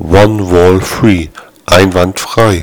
One Wall Free, einwandfrei.